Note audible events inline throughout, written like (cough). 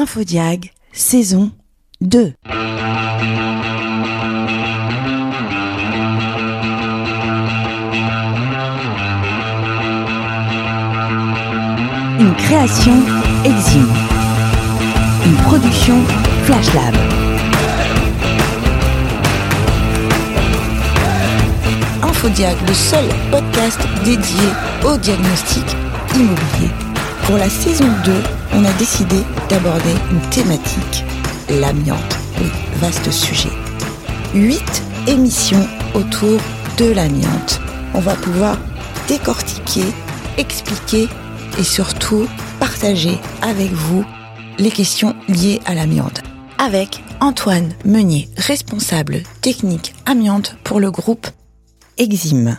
Infodiag, saison 2. Une création Exime. Une production Flash Lab. Infodiag, le seul podcast dédié au diagnostic immobilier. Pour la saison 2, on a décidé d'aborder une thématique, l'amiante. Oui, vaste sujet. Huit émissions autour de l'amiante. On va pouvoir décortiquer, expliquer et surtout partager avec vous les questions liées à l'amiante. Avec Antoine Meunier, responsable technique amiante pour le groupe Exime.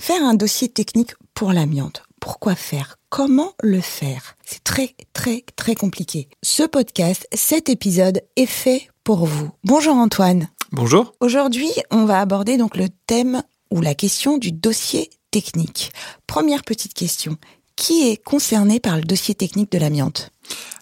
Faire un dossier technique pour l'amiante. Pourquoi faire Comment le faire C'est très très très compliqué. Ce podcast, cet épisode est fait pour vous. Bonjour Antoine. Bonjour. Aujourd'hui, on va aborder donc le thème ou la question du dossier technique. Première petite question. Qui est concerné par le dossier technique de l'amiante?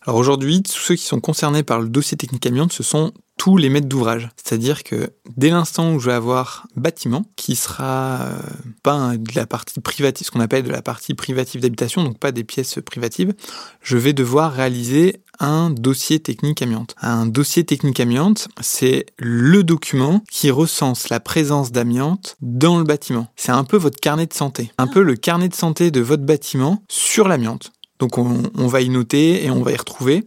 Alors aujourd'hui, tous ceux qui sont concernés par le dossier technique amiante, ce sont tous les maîtres d'ouvrage. C'est-à-dire que dès l'instant où je vais avoir bâtiment, qui sera euh, pas de la partie privative, ce qu'on appelle de la partie privative d'habitation, donc pas des pièces privatives, je vais devoir réaliser un dossier technique amiante. Un dossier technique amiante, c'est le document qui recense la présence d'amiante dans le bâtiment. C'est un peu votre carnet de santé, un peu le carnet de santé de votre bâtiment sur l'amiante. Donc on, on va y noter et on va y retrouver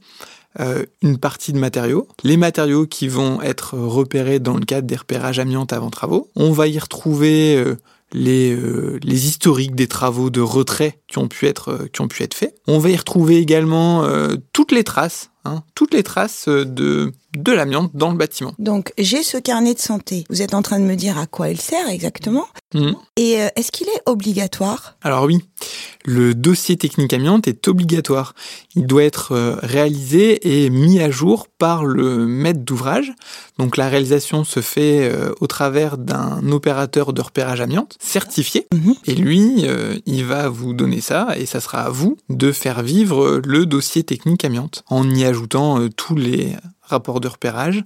euh, une partie de matériaux, les matériaux qui vont être repérés dans le cadre des repérages amiante avant travaux. On va y retrouver euh, les, euh, les historiques des travaux de retrait qui ont pu être, qui faits. On va y retrouver également toutes les traces, hein, toutes les traces de, de l'amiante dans le bâtiment. Donc j'ai ce carnet de santé. Vous êtes en train de me dire à quoi il sert exactement Mmh. Et euh, est-ce qu'il est obligatoire? Alors oui, le dossier technique amiante est obligatoire. Il doit être euh, réalisé et mis à jour par le maître d'ouvrage. Donc la réalisation se fait euh, au travers d'un opérateur de repérage amiante certifié. Mhm. Et lui, il va vous donner ça et ça sera à vous de faire vivre le dossier technique amiante en y ajoutant tous les rapports de repérage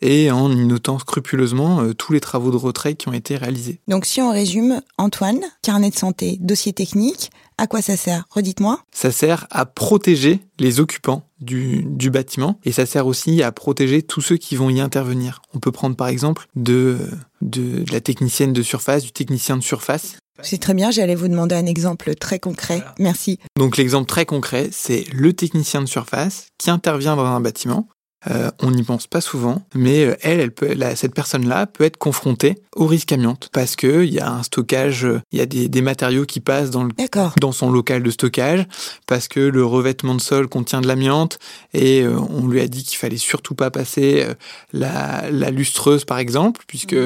et en y notant scrupuleusement euh, tous les travaux de retrait qui ont été réalisés. Donc si on résume, Antoine, carnet de santé, dossier technique, à quoi ça sert? Redites-moi. Ça sert à protéger les occupants du, du bâtiment et ça sert aussi à protéger tous ceux qui vont y intervenir. On peut prendre par exemple de, de, de la technicienne de surface, du technicien de surface. C'est très bien, j'allais vous demander un exemple très concret. Merci. Donc l'exemple très concret, c'est le technicien de surface qui intervient dans un bâtiment. Euh, on n'y pense pas souvent, mais euh, elle, elle peut, la- cette personne-là peut être confrontée au risque amiante parce que il y a un stockage, il y a des, des matériaux qui passent dans le D'accord. dans son local de stockage parce que le revêtement de sol contient de l'amiante et euh, on lui a dit qu'il fallait surtout pas passer euh, la, la lustreuse par exemple puisque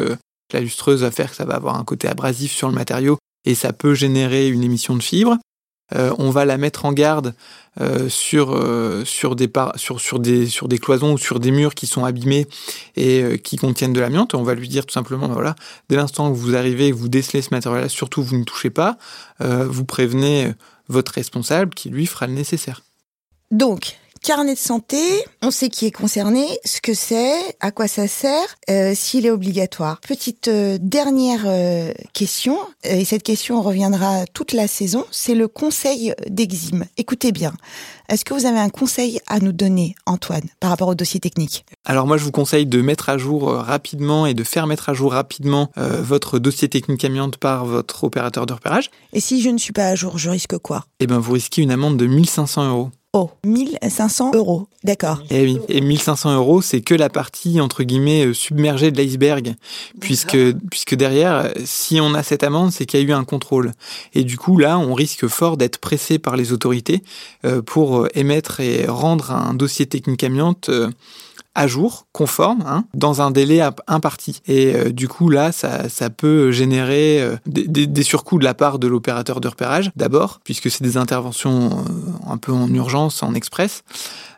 la lustreuse va faire que ça va avoir un côté abrasif sur le matériau et ça peut générer une émission de fibres. Euh, on va la mettre en garde euh, sur, euh, sur, des cloisons ou sur des murs qui sont abîmés et qui contiennent de l'amiante. On va lui dire tout simplement, ben voilà, dès l'instant que vous arrivez vous décelez ce matériau-là, surtout vous ne touchez pas, vous prévenez votre responsable qui lui fera le nécessaire. Donc, carnet de santé, on sait qui est concerné, ce que c'est, à quoi ça sert, euh, s'il est obligatoire. Petite euh, dernière euh, question, et cette question reviendra toute la saison, c'est le conseil d'Exime. Écoutez bien, est-ce que vous avez un conseil à nous donner, Antoine, par rapport au dossier technique? Alors moi je vous conseille de mettre à jour rapidement et de faire mettre à jour rapidement votre dossier technique amiante par votre opérateur de repérage. Et si je ne suis pas à jour, je risque quoi? Et ben vous risquez une amende de 1500 euros. Oh, 1500 euros, d'accord. Et oui, et 1500 euros, c'est que la partie entre guillemets euh, submergée de l'iceberg, puisque puisque derrière, si on a cette amende, c'est qu'il y a eu un contrôle. Et du coup là, on risque fort d'être pressé par les autorités euh, pour euh, émettre et rendre un dossier technique amiante à jour, conforme, hein, dans un délai imparti. Et euh, du coup, là, ça, ça peut générer euh, des, des- surcoûts de la part de l'opérateur de repérage, d'abord, puisque c'est des interventions euh, un peu en urgence, en express.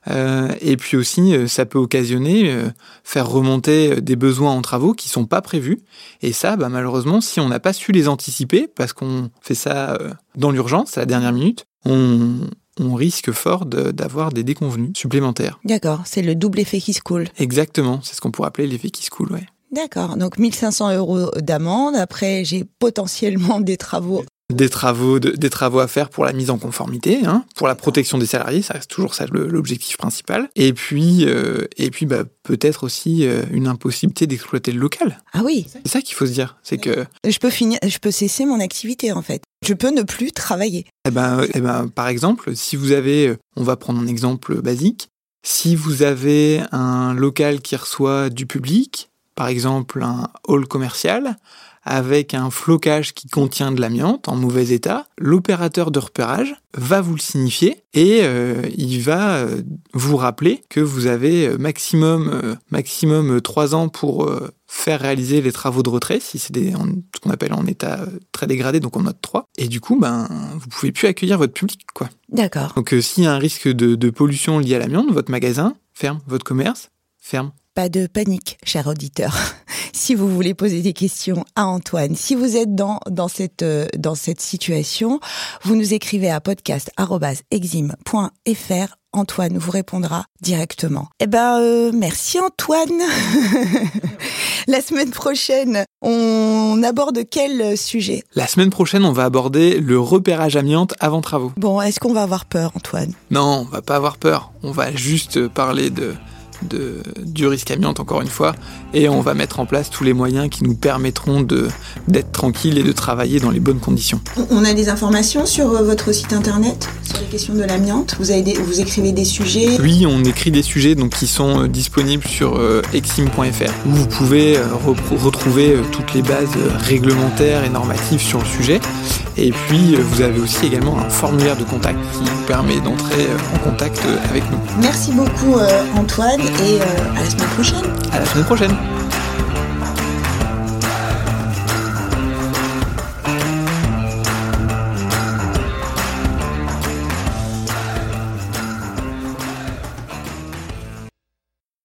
Euh, et puis aussi, euh, ça peut occasionner, euh, faire remonter des besoins en travaux qui sont pas prévus. Et ça, bah, malheureusement, si on n'a pas su les anticiper, parce qu'on fait ça dans l'urgence, à la dernière minute, on, on risque fort d'avoir des déconvenus supplémentaires. D'accord, c'est le double effet qui se coule. Exactement, c'est ce qu'on pourrait appeler l'effet qui se coule, ouais. D'accord, donc 1500 euros d'amende. Après, j'ai potentiellement des travaux des travaux, des travaux à faire pour la mise en conformité, hein, pour la protection des salariés, ça reste toujours ça l'objectif principal. Et puis, euh, et puis bah, peut-être aussi euh, une impossibilité d'exploiter le local. Ah oui. C'est ça qu'il faut se dire, c'est que je peux finir, je peux cesser mon activité en fait. Je peux ne plus travailler. Eh ben, eh ben, par exemple, si vous avez, euh, on va prendre un exemple basique, si vous avez un local qui reçoit du public, par exemple un hall commercial, avec un flocage qui contient de l'amiante en mauvais état, l'opérateur de repérage va vous le signifier et euh, il va euh, vous rappeler que vous avez euh, maximum maximum 3 ans pour faire réaliser les travaux de retrait si c'est ce qu'on appelle en état très dégradé donc en note 3 et du coup ben vous pouvez plus accueillir votre public quoi. D'accord. Donc s'il y a un risque de, de pollution lié à l'amiante, votre magasin ferme, votre commerce ferme. Pas de panique, cher auditeur. (laughs) si vous voulez poser des questions à Antoine, si vous êtes dans, dans, cette, euh, dans cette situation, vous nous écrivez à podcast.exim.fr. Antoine vous répondra directement. Eh ben, euh, merci Antoine. (laughs) La semaine prochaine, on aborde quel sujet? La semaine prochaine, on va aborder le repérage amiante avant travaux. Bon, est-ce qu'on va avoir peur, Antoine? Non, on va pas avoir peur. On va juste parler de de, du risque amiante, encore une fois, et on va mettre en place tous les moyens qui nous permettront d'être tranquilles et de travailler dans les bonnes conditions. On a des informations sur euh, votre site internet sur les questions de l'amiante? Vous, avez vous écrivez des sujets? Oui, on écrit des sujets donc, qui sont euh, disponibles sur euh, exim.fr où vous pouvez retrouver toutes les bases réglementaires et normatives sur le sujet. Et puis, vous avez aussi également un formulaire de contact qui vous permet d'entrer en contact avec nous. Merci beaucoup, Antoine et euh, à la semaine prochaine. À la semaine prochaine.